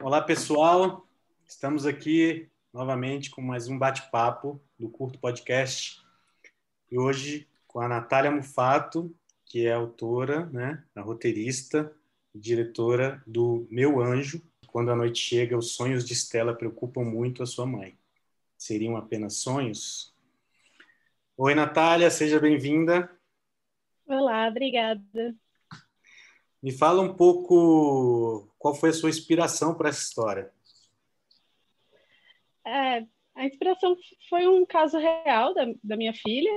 Olá, pessoal. Estamos aqui novamente com mais um bate-papo do Curto Podcast. E hoje com a Natália Mufato, que é autora, né, a roteirista e diretora do Meu Anjo. Quando a noite chega, os sonhos de Estela preocupam muito a sua mãe. Seriam apenas sonhos? Oi, Natália, seja bem-vinda. Olá, obrigada. Me fala um pouco qual foi a sua inspiração para essa história. É, a inspiração foi um caso real da, da minha filha,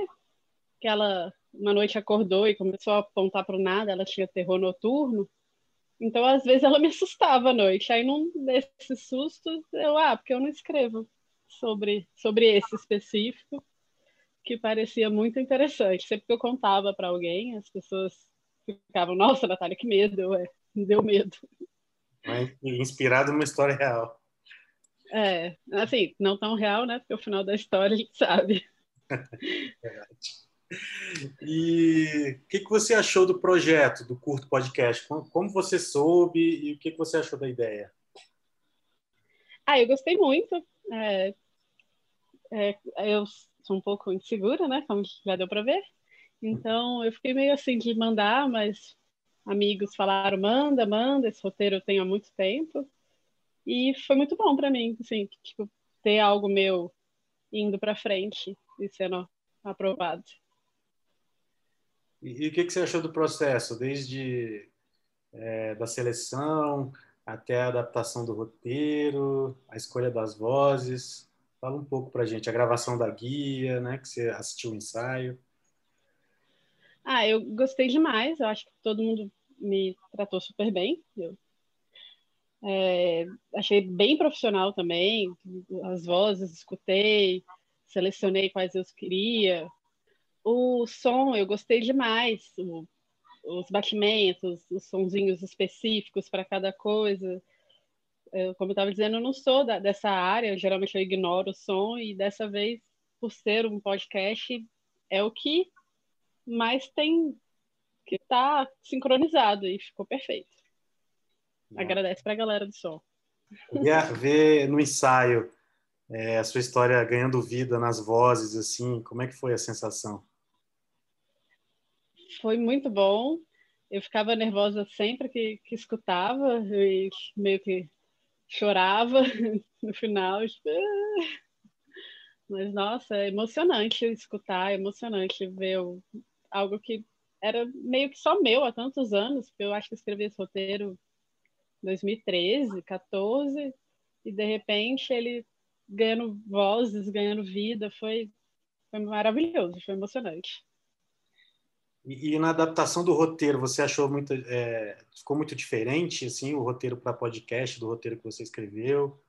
que ela uma noite acordou e começou a apontar para o nada, ela tinha terror noturno. Então, às vezes, ela me assustava à noite. Aí, num desses sustos, eu, ah, porque eu não escrevo sobre, sobre esse específico, que parecia muito interessante. Sempre que eu contava para alguém, as pessoas ficavam, nossa, Natália, que medo, é, me deu medo. Inspirado numa história real. É, assim, não tão real, né? Porque o final da história a gente sabe. Verdade. E o que, que você achou do projeto, do Curto Podcast? Como você soube e o que, que você achou da ideia? Ah, eu gostei muito. É, é, eu sou um pouco insegura, né? Como já deu para ver. Então, eu fiquei meio assim de mandar, mas amigos falaram: manda, manda. Esse roteiro eu tenho há muito tempo. E foi muito bom para mim, assim, tipo, ter algo meu indo para frente e sendo aprovado. E, o que, que você achou do processo, desde é, da seleção até a adaptação do roteiro, a escolha das vozes? Fala um pouco para gente, a gravação da guia, né, que você assistiu o ensaio. Ah, eu gostei demais. Eu acho que todo mundo me tratou super bem. Eu é, achei bem profissional também. As vozes, escutei, selecionei quais eu queria. O som, eu gostei demais. O, os batimentos, os sonzinhos específicos para cada coisa eu, como eu estava dizendo, eu não sou da, dessa área, geralmente eu ignoro o som, e dessa vez, por ser um podcast, é o que mais tem que tá sincronizado e ficou perfeito. Agradece para a galera do som. Ver, ver no ensaio é, a sua história ganhando vida nas vozes, assim, como é que foi a sensação? Foi muito bom. Eu ficava nervosa sempre que, que escutava e meio que chorava no final. Tipo, ah". Mas, nossa, é emocionante escutar, é emocionante ver algo que era meio que só meu há tantos anos, porque eu acho que escrevi esse roteiro em 2013, 14, e de repente ele ganhando vozes, ganhando vida, foi, foi maravilhoso, foi emocionante. E, e, na adaptação do roteiro, você achou muito, é, ficou muito diferente, assim, o roteiro para podcast do roteiro que você escreveu?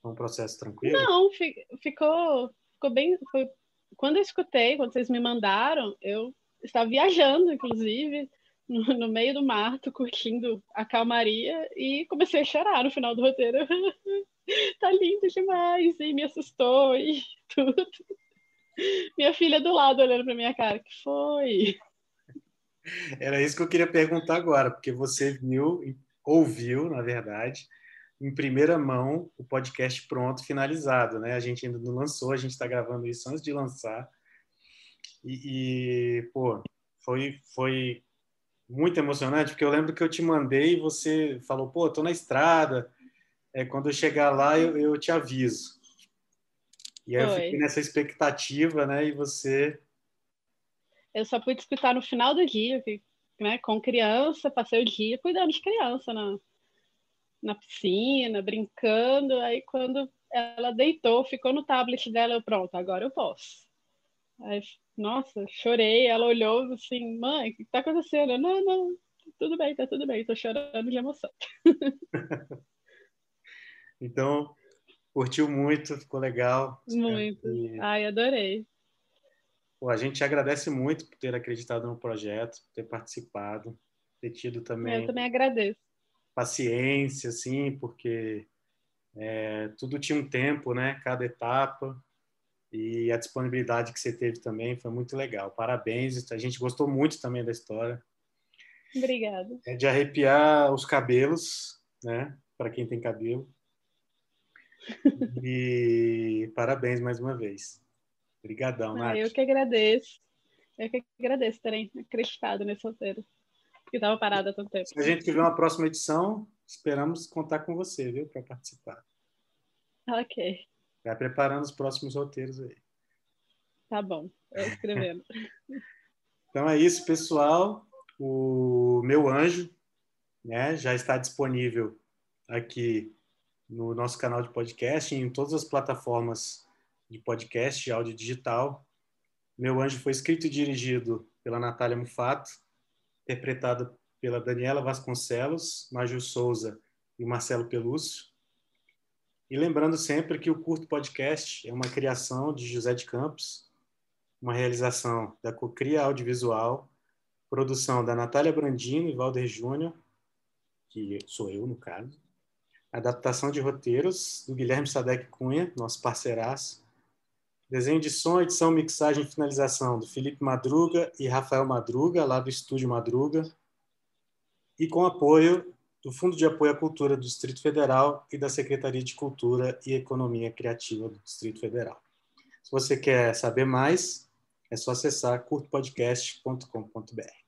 Foi um processo tranquilo? Não, ficou, ficou bem. Foi, quando eu escutei, quando vocês me mandaram, eu estava viajando, inclusive, no, no meio do mato, curtindo a calmaria e comecei a chorar no final do roteiro. tá lindo demais! E me assustou e tudo. Minha filha do lado olhando para minha cara, que foi? Era isso que eu queria perguntar agora, porque você viu, ouviu, na verdade, em primeira mão o podcast pronto, finalizado, né? A gente ainda não lançou, a gente está gravando isso antes de lançar. E, e, pô, foi, foi muito emocionante, porque eu lembro que eu te mandei e você falou, pô, tô na estrada, é, quando eu chegar lá eu, eu te aviso. E aí Foi. eu fiquei nessa expectativa, né? E você. Eu só pude escutar no final do dia, né? Com criança, passei o dia cuidando de criança na, na piscina, brincando. Aí quando ela deitou, ficou no tablet dela, eu pronto, agora eu posso. Aí, nossa, chorei. Ela olhou assim, mãe, o que tá acontecendo? Eu, não, não, tudo bem, tá tudo bem, tô chorando de emoção. então, curtiu muito, ficou legal. Muito. E... Ai, adorei. Pô, a gente agradece muito por ter acreditado no projeto, ter participado, ter tido também. Eu também agradeço. Paciência, assim, porque é, tudo tinha um tempo, né? Cada etapa. E a disponibilidade que você teve também foi muito legal. Parabéns. A gente gostou muito também da história. Obrigada. É de arrepiar os cabelos, né? para quem tem cabelo. E parabéns mais uma vez. Obrigadão, ah, Nath. Eu que agradeço. Eu que agradeço terem acreditado nesse roteiro. Que estava parado há tanto tempo. Se a gente tiver uma próxima edição, esperamos contar com você, viu, para participar. Ok. Vai preparando os próximos roteiros aí. Tá bom, eu escrevendo. então é isso, pessoal. O meu anjo né, já está disponível aqui no nosso canal de podcast, em todas as plataformas de podcast, áudio digital. Meu Anjo foi escrito e dirigido pela Natália Mufato, interpretado pela Daniela Vasconcelos, Maju Souza e Marcelo Pelúcio. E lembrando sempre que o Curto Podcast é uma criação de José de Campos, uma realização da Cocria Audiovisual, produção da Natália Brandino e Valder Júnior, que sou eu, no caso, adaptação de roteiros do Guilherme Sadek Cunha, nosso parceiraço, desenho de som, edição, mixagem e finalização do Felipe Madruga e Rafael Madruga, lá do Estúdio Madruga, e com apoio do Fundo de Apoio à Cultura do Distrito Federal e da Secretaria de Cultura e Economia Criativa do Distrito Federal. Se você quer saber mais, é só acessar curtopodcast.com.br.